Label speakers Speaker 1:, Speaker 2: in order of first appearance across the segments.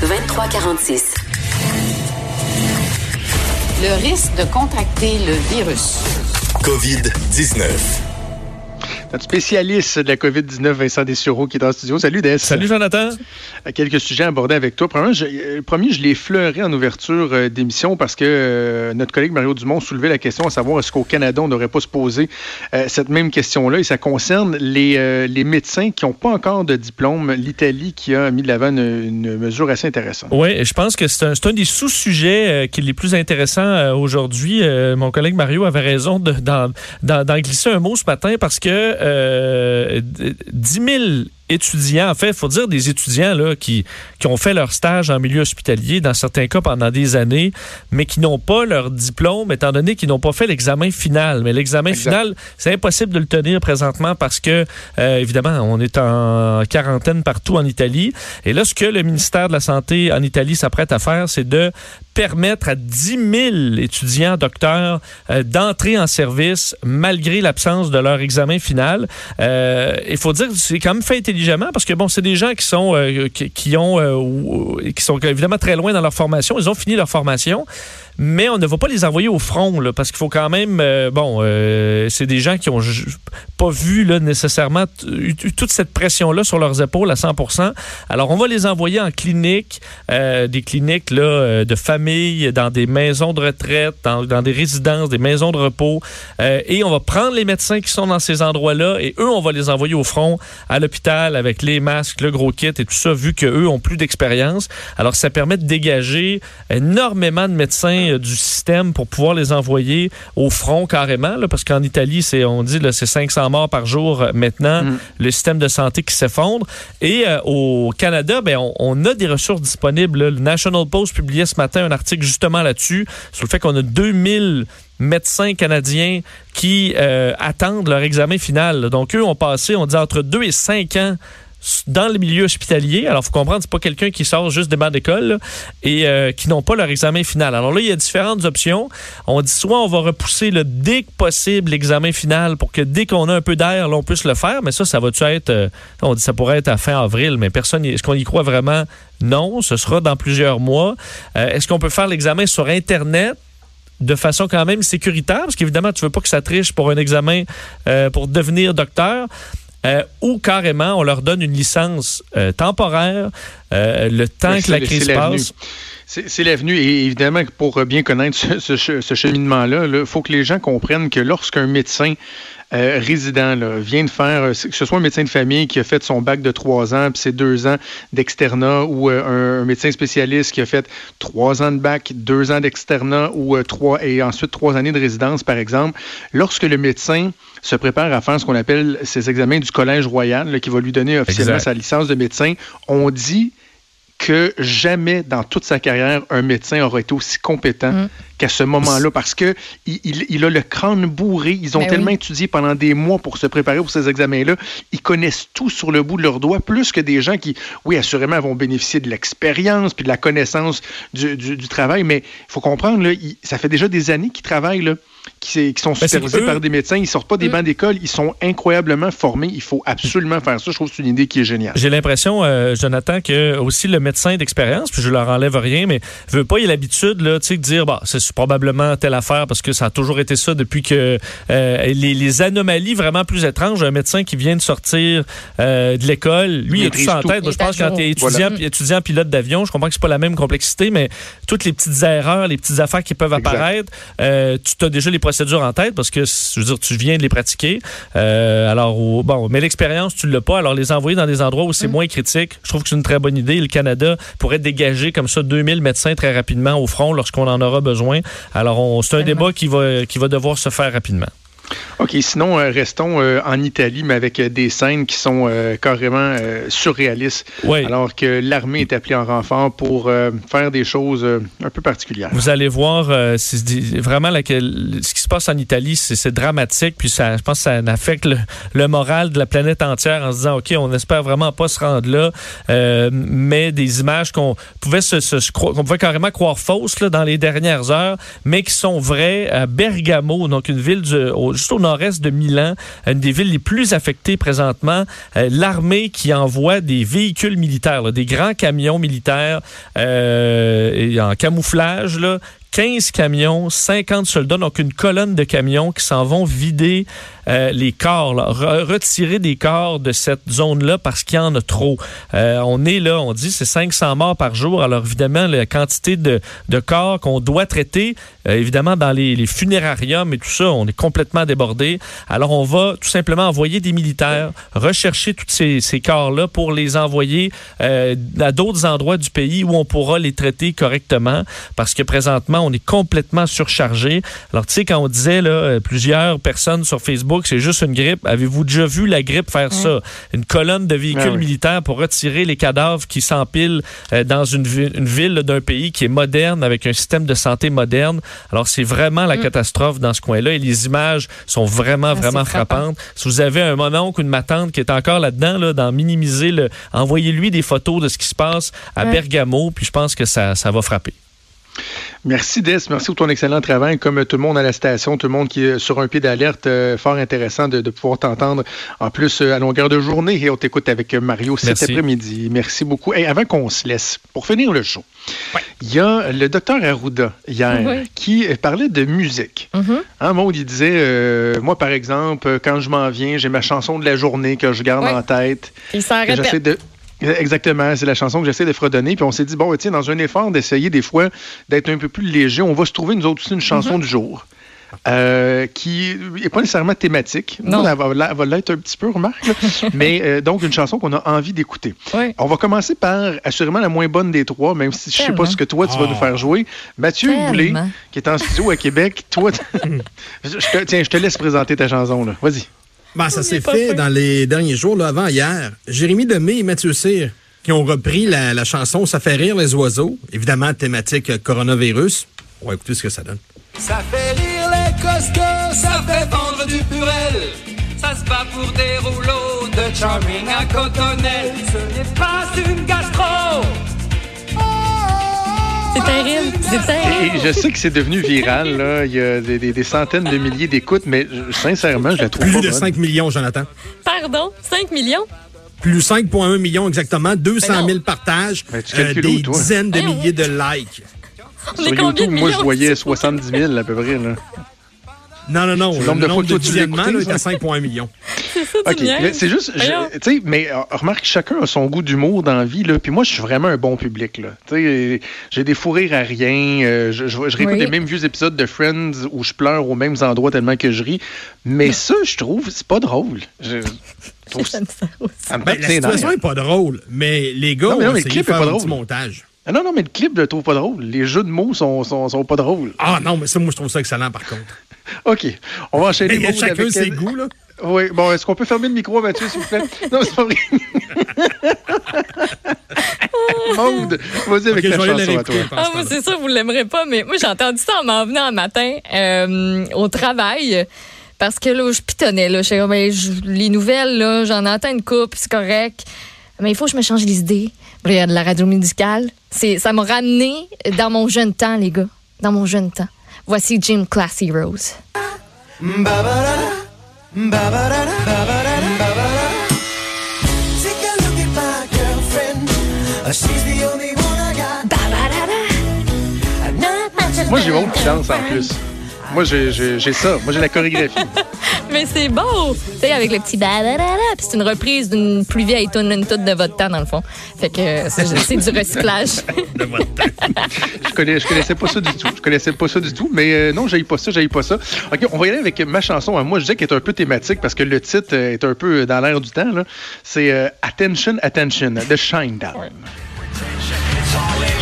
Speaker 1: 2346.
Speaker 2: Le risque de contracter le virus.
Speaker 3: COVID-19.
Speaker 4: Notre spécialiste de la COVID-19, Vincent Dessureau, qui est dans le studio. Salut, Des.
Speaker 5: Salut, Jonathan.
Speaker 4: Quelques sujets abordés avec toi. Premièrement, je, le premier, je l'ai fleuré en ouverture euh, d'émission parce que euh, notre collègue Mario Dumont soulevait la question à savoir est-ce qu'au Canada, on n'aurait pas se poser euh, cette même question-là. Et ça concerne les, les médecins qui n'ont pas encore de diplôme. L'Italie qui a mis de l'avant une, une, mesure assez intéressante.
Speaker 5: Oui, je pense que c'est un, un, des sous-sujets qui est les plus intéressants aujourd'hui. mon collègue Mario avait raison d'en glisser un mot ce matin parce que euh, 10 000 étudiants, en fait, il faut dire des étudiants là, qui, qui ont fait leur stage en milieu hospitalier, dans certains cas pendant des années, mais qui n'ont pas leur diplôme, étant donné qu'ils n'ont pas fait l'examen final. Mais l'examen final, c'est impossible de le tenir présentement parce que, euh, évidemment, on est en quarantaine partout en Italie. Et là, ce que le ministère de la Santé en Italie s'apprête à faire, c'est de permettre à 10 000 étudiants docteurs euh, d'entrer en service malgré l'absence de leur examen final. Euh, il faut dire que c'est quand même fait parce que bon, c'est des gens qui sont euh, qui, ont euh, qui sont évidemment très loin dans leur formation. Ils ont fini leur formation, mais on ne va pas les envoyer au front là, parce qu'il faut quand même euh, bon euh, c'est des gens qui ont pas vu là, nécessairement toute cette pression là sur leurs épaules à 100%. Alors on va les envoyer en clinique, euh, des cliniques là euh, de famille, dans des maisons de retraite, dans, des résidences, des maisons de repos euh, et on va prendre les médecins qui sont dans ces endroits-là et eux on va les envoyer au front à l'hôpital avec les masques, le gros kit et tout ça vu que eux ont plus d'expérience. Alors ça permet de dégager énormément de médecins du système pour pouvoir les envoyer au front carrément, là, parce qu'en Italie, c'est on dit c'est 500 morts par jour maintenant, mm. le système de santé qui s'effondre. Et euh, au Canada, ben, on, on, a des ressources disponibles. Là. Le National Post publiait ce matin un article justement là-dessus, sur le fait qu'on a 2000 médecins canadiens qui euh, attendent leur examen final. Donc, eux ont passé, on dit, entre 2 et 5 ans dans le milieu hospitalier. Alors, faut comprendre, c'est pas quelqu'un qui sort juste des bancs d'école et euh, qui n'ont pas leur examen final. Alors là, il y a différentes options. On dit soit on va repousser le dès que possible l'examen final pour que dès qu'on a un peu d'air, on puisse le faire. Mais ça, ça va-tu être, euh, on dit ça pourrait être à fin avril, mais personne, est-ce qu'on y croit vraiment? Non, ce sera dans plusieurs mois. Euh, est-ce qu'on peut faire l'examen sur Internet? de façon quand même sécuritaire, parce qu'évidemment, tu veux pas que ça triche pour un examen pour devenir docteur. Euh, ou carrément on leur donne une licence euh, temporaire euh, le temps que la crise passe.
Speaker 4: C'est l'avenue. Et évidemment, pour bien connaître ce, ce, ce cheminement-là, il faut que les gens comprennent que lorsqu'un médecin euh, résident là, vient de faire, que ce soit un médecin de famille qui a fait son bac de trois ans, puis c'est deux ans d'externat, ou euh, un, un, médecin spécialiste qui a fait trois ans de bac, deux ans d'externat, ou euh, trois et ensuite trois années de résidence, par exemple. Lorsque le médecin se prépare à faire ce qu'on appelle ses examens du Collège royal, là, qui va lui donner officiellement exact. sa licence de médecin, on dit que jamais dans toute sa carrière, un médecin aurait été aussi compétent mmh. qu'à ce moment-là parce que il, il, il, a le crâne bourré. Ils ont Mais tellement oui. étudié pendant des mois pour se préparer pour ces examens-là. Ils connaissent tout sur le bout de leurs doigts, plus que des gens qui, oui, assurément, vont bénéficier de l'expérience puis de la connaissance du, du, du travail. Mais il faut comprendre, là, il, ça fait déjà des années qu'ils travaillent. Là qui, qui sont supervisés ben par des médecins. Ils sortent pas des bancs d'école. Ils sont incroyablement formés. Il faut absolument faire ça. Je trouve que c'est une idée qui est géniale.
Speaker 5: J'ai l'impression, euh, Jonathan, que aussi le médecin d'expérience, puis je leur enlève rien, mais veut pas, il a l'habitude là, de dire, bah, c'est probablement telle affaire parce que ça a toujours été ça depuis que euh, les, les, anomalies vraiment plus étranges. Un médecin qui vient de sortir euh, de l'école, lui, il, il a tout ça en tête. Moi, je pense que quand tu es étudiant, voilà. étudiant pilote d'avion, je comprends que c'est pas la même complexité, mais toutes les petites erreurs, les petites affaires qui peuvent exact. apparaître, euh, tu as déjà les procédures en tête parce que, je veux dire, tu viens de les pratiquer. Euh, alors, bon, mais l'expérience, tu l'as pas. Alors, les envoyer dans des endroits où c'est mmh. moins critique, je trouve que c'est une très bonne idée. Le Canada pourrait dégager comme ça 2000 médecins très rapidement au front lorsqu'on en aura besoin. Alors, c'est un débat qui va, qui va devoir se faire rapidement.
Speaker 4: OK, sinon, euh, restons euh, en Italie, mais avec euh, des scènes qui sont carrément surréalistes.
Speaker 5: Oui.
Speaker 4: Alors que l'armée est appelée en renfort pour faire des choses un peu particulières.
Speaker 5: Vous allez voir, vraiment ce qui se passe en Italie, c'est dramatique. Puis ça, je pense que ça affecte le, le, moral de la planète entière en se disant, OK, on espère vraiment pas se rendre là. mais des images qu'on pouvait, se, se, qu'on pouvait carrément croire fausses là, dans les dernières heures, mais qui sont vraies à Bergamo, donc une ville du, au, juste au nord-est de Milan, une des villes les plus affectées présentement. Euh, l'armée qui envoie des véhicules militaires, des grands camions militaires euh, en camouflage, 15 camions, 50 soldats, donc une colonne de camions qui s'en vont vider euh, les corps, retirer des corps de cette zone-là parce qu'il y en a trop. Euh, on est là, on dit c'est 500 morts par jour. Alors évidemment, la quantité de, de corps qu'on doit traiter, euh, évidemment dans les, les, funérariums et tout ça, on est complètement débordé. Alors on va tout simplement envoyer des militaires, rechercher tous ces, ces corps-là pour les envoyer à d'autres endroits du pays où on pourra les traiter correctement parce que présentement, on est complètement surchargé. Alors, tu sais, quand on disait, là, euh, plusieurs personnes sur Facebook, c'est juste une grippe, avez-vous déjà vu la grippe faire ça? Une colonne de véhicules ah militaires pour retirer les cadavres qui s'empilent euh, dans une, une ville d'un pays qui est moderne, avec un système de santé moderne. Alors, c'est vraiment la mm. catastrophe dans ce coin-là et les images sont vraiment, ah, vraiment frappantes. Si vous avez un mononcle ou une matante qui est encore là-dedans, là, dans minimiser le, envoyez-lui des photos de ce qui se passe à Bergamo, puis je pense que ça, ça va frapper.
Speaker 4: Merci Des, merci pour ton excellent travail. Comme tout le monde à la station, tout le monde qui est sur un pied d'alerte, euh, fort intéressant de, pouvoir t'entendre en plus euh, à longueur de journée. Et on t'écoute avec Mario cet après-midi. Merci beaucoup. Et avant qu'on se laisse, pour finir le show, il y a le docteur Arruda hier qui parlait de musique. Mm -hmm. il disait, euh, moi par exemple, quand je m'en viens, j'ai ma chanson de la journée que je garde en tête.
Speaker 1: Il s'en répète.
Speaker 4: De, Exactement, c'est la chanson que j'essaie de fredonner. Puis on s'est dit, bon, tiens, dans un effort d'essayer des fois d'être un peu plus léger, on va se trouver nous autres aussi une chanson mhm. du jour. Euh, qui n'est pas nécessairement thématique. Non. elle va, l'être un petit peu, remarque. mais euh, donc, une chanson qu'on a envie d'écouter. On va commencer par assurément la moins bonne des trois, même si je ne sais pas ce que toi, tu vas nous faire jouer. Mathieu Boulay, qui est en studio à Québec, toi, tiens, je te laisse présenter ta chanson. Vas-y.
Speaker 6: Ben, ça s'est fait, dans les derniers jours, là, avant hier. Jérémy Demé et Mathieu Cyr qui ont repris la, chanson Ça fait rire les oiseaux, évidemment thématique euh, coronavirus. On va écouter ce que ça donne.
Speaker 7: Ça fait rire les costauds, ça fait vendre du purel. Ça se bat pour des rouleaux de charming à cotonnelle. Ce n'est pas une gastro.
Speaker 1: C'est terrible. C'est terrible.
Speaker 4: Et je sais que c'est devenu viral. Là. Il y a des, centaines de milliers d'écoutes, mais sincèrement, je la trouve
Speaker 6: Plus
Speaker 4: de
Speaker 6: 5 millions, Jonathan.
Speaker 1: Pardon? 5 millions?
Speaker 6: Plus 5,1 millions exactement, 200 000 partages, euh, des dizaines de milliers de likes.
Speaker 1: On Sur est YouTube,
Speaker 4: moi, je voyais 70 000 à peu près. Là.
Speaker 6: Non, non, non. Le nombre de fois que tu est à 5,1 millions.
Speaker 1: C'est ça, tu
Speaker 4: C'est juste, tu sais, mais euh, remarque, chacun a son goût d'humour dans la vie, là. Puis moi, je suis vraiment un bon public, là. Tu sais, j'ai des fous rires à rien. Euh, je, je, réécoute les mêmes vieux épisodes de Friends où je pleure aux mêmes endroits tellement que je ris. Mais ça, je trouve, c'est pas drôle. Je,
Speaker 1: trouve ça
Speaker 6: aussi. Ben, la situation n'est pas drôle, mais les gars, non, mais non, mais le clip est pas drôle. montage.
Speaker 4: Ah non, non, mais le clip, je le trouve pas drôle. Les jeux de mots sont, sont, sont pas drôles.
Speaker 6: Ah non, mais ça, moi, je trouve ça excellent, par contre.
Speaker 4: OK. On va enchaîner.
Speaker 6: Mais chacun ses goûts, là.
Speaker 4: Oui. Bon, est-ce qu'on peut fermer le micro, Mathieu, s'il vous plaît? Non, c'est pas vrai. Maude, vas-y avec ta chanson à toi.
Speaker 1: Ah, moi, c'est sûr, vous ne l'aimerez pas, mais moi, j'ai entendu ça en m'en venant un matin euh, au travail. Parce que là, je pitonnais. Là, je, ben, les nouvelles, là, j'en entends une coupe, c'est correct. Mais il faut que je me change les idées. Il y a de la radio médicale. Ça m'a ramené dans mon jeune temps, les gars. Dans mon jeune temps. Voici Jim Classy Rose.
Speaker 4: Moi, j'ai honte qui danse en plus. Moi, j'ai ça. Moi, j'ai la chorégraphie.
Speaker 1: Mais c'est beau! Tu sais, avec le petit Puis c'est une reprise d'une plus vieille tune toute de votre temps, dans le fond. Fait que c'est du recyclage.
Speaker 6: de votre temps.
Speaker 4: je, connais, je connaissais pas ça du tout. Je connaissais pas ça du tout. Mais euh, non, j'aille pas ça, j'aille pas ça. OK, on va y aller avec ma chanson. Moi, je disais qu'elle est un peu thématique parce que le titre est un peu dans l'air du temps. C'est euh, Attention, Attention, de Shinedown. une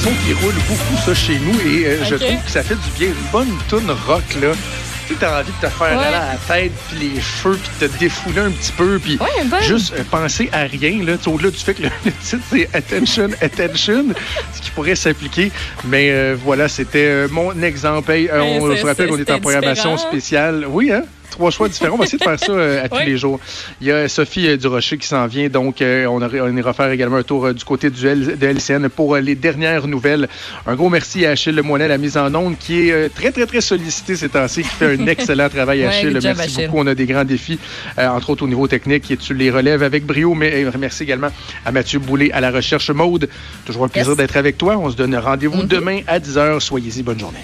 Speaker 4: chanson qui roule beaucoup ça chez nous et euh, je trouve que ça fait du bien. Une bonne tune rock là. Tu sais, as envie de te faire aller à la tête, puis les cheveux, puis te défouler un petit peu, puis juste euh, penser à rien. Là, au-delà du fait que le, titre, c'est Attention, Attention, ce qui pourrait s'appliquer. Mais euh, voilà, c'était mon exemple. on se rappelle qu'on est en programmation spéciale. Oui, hein? Trois choix différents. On va essayer de faire ça euh, à tous
Speaker 1: Oui.
Speaker 4: les jours. Il y a Sophie euh, Durocher qui s'en vient, donc euh, on, ira faire également un tour euh, du côté du L- de LCN pour euh, les dernières nouvelles. Un gros merci à Achille Lemoyne, la mise en onde, qui est euh, très, très, très sollicité ces temps-ci, qui fait un excellent travail, Achille. merci
Speaker 1: Achille.
Speaker 4: beaucoup. On a des grands défis, euh, entre autres au niveau technique, et tu les relèves avec brio. Mais euh, merci également à Mathieu Boulay à la recherche mode. Toujours un plaisir
Speaker 1: Yes.
Speaker 4: d'être avec toi. On se donne rendez-vous demain à 10h. Soyez-y. Bonne journée.